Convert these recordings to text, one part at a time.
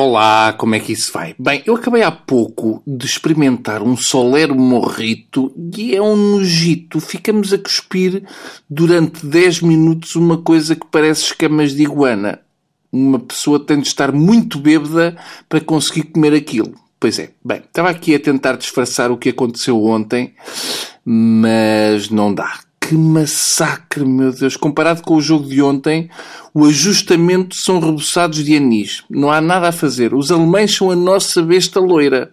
Olá, como é que isso vai? Bem, eu acabei há pouco de experimentar um solero morrito e é um nojito. Ficamos a cuspir durante 10 minutos uma coisa que parece escamas de iguana. Uma pessoa tem de estar muito bêbada para conseguir comer aquilo. Pois é. Bem, estava aqui a tentar disfarçar o que aconteceu ontem, mas não dá que massacre, meu Deus. Comparado com o jogo de ontem, o ajustamento são reboçados de anis. Não há nada a fazer. Os alemães são a nossa besta loira.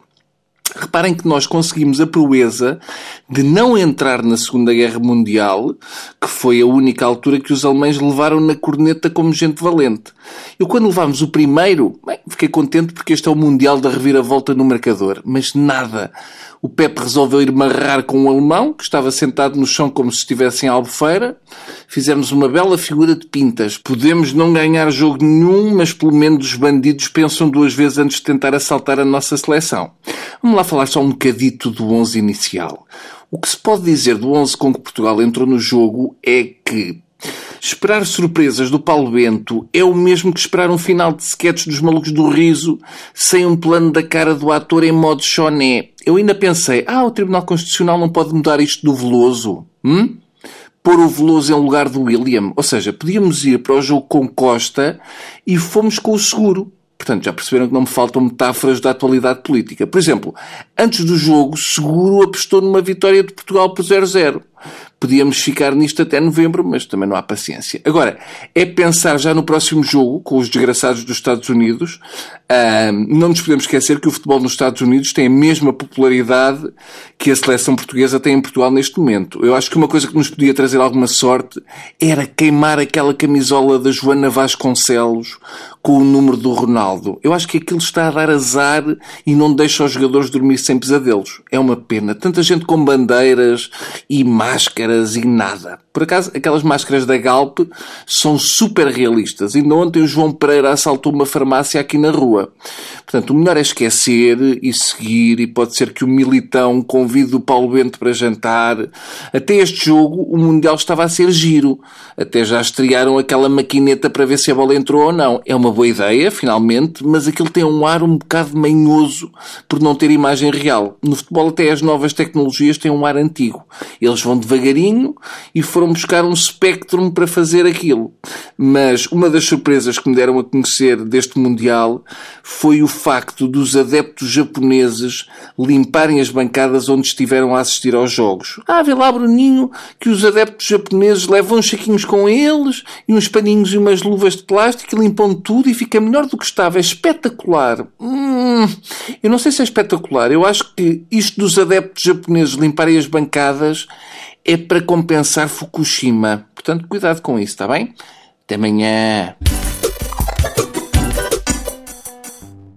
Reparem que nós conseguimos a proeza de não entrar na Segunda Guerra Mundial, que foi a única altura que os alemães levaram na corneta como gente valente. Eu, quando levámos o primeiro, bem, fiquei contente porque este é o Mundial da reviravolta no marcador. Mas nada. O Pepe resolveu ir marrar com um alemão, que estava sentado no chão como se estivesse em albufeira. Fizemos uma bela figura de pintas. Podemos não ganhar jogo nenhum, mas pelo menos os bandidos pensam duas vezes antes de tentar assaltar a nossa seleção. Vamos lá falar só um bocadito do 11 inicial. O que se pode dizer do 11 com que Portugal entrou no jogo é que Esperar surpresas do Paulo Bento é o mesmo que esperar um final de sketch dos Malucos do Riso sem um plano da cara do ator em modo choné. Eu ainda pensei, ah, o Tribunal Constitucional não pode mudar isto do Veloso. Hum? Pôr o Veloso em lugar do William. Ou seja, podíamos ir para o jogo com Costa e fomos com o seguro. Portanto, já perceberam que não me faltam metáforas da atualidade política. Por exemplo, antes do jogo, Seguro apostou numa vitória de Portugal por 0-0. Podíamos ficar nisto até novembro, mas também não há paciência. Agora, é pensar já no próximo jogo, com os desgraçados dos Estados Unidos. não nos podemos esquecer que o futebol nos Estados Unidos tem a mesma popularidade que a seleção portuguesa tem em Portugal neste momento. Eu acho que uma coisa que nos podia trazer alguma sorte era queimar aquela camisola da Joana Vasconcelos com o número do Ronaldo. Eu acho que aquilo está a dar azar e não deixa os jogadores dormir sem pesadelos. É uma pena. Tanta gente com bandeiras e máscaras e nada. Por acaso, aquelas máscaras da Galp são super realistas. Ainda ontem o João Pereira assaltou uma farmácia aqui na rua. Portanto, o melhor é esquecer e seguir, e pode ser que o Militão convide o Paulo Bento para jantar. Até este jogo, o Mundial estava a ser giro. Até já estrearam aquela maquineta para ver se a bola entrou ou não. É uma boa ideia, finalmente, mas aquilo tem um ar um bocado manhoso por não ter imagem real. No futebol, até as novas tecnologias têm um ar antigo. Eles vão devagarinho e foram foram buscar um Spectrum para fazer aquilo. Mas uma das surpresas que me deram a conhecer deste Mundial foi o facto dos adeptos japoneses limparem as bancadas onde estiveram a assistir aos jogos. Ah, vê lá, Bruninho, que os adeptos japoneses levam uns saquinhos com eles e uns paninhos e umas luvas de plástico e limpam tudo e fica melhor do que estava. É espetacular. Hum, eu não sei se é espetacular. Eu acho que isto dos adeptos japoneses limparem as bancadas é para compensar Fukushima. Portanto, cuidado com isso, está bem? Até amanhã.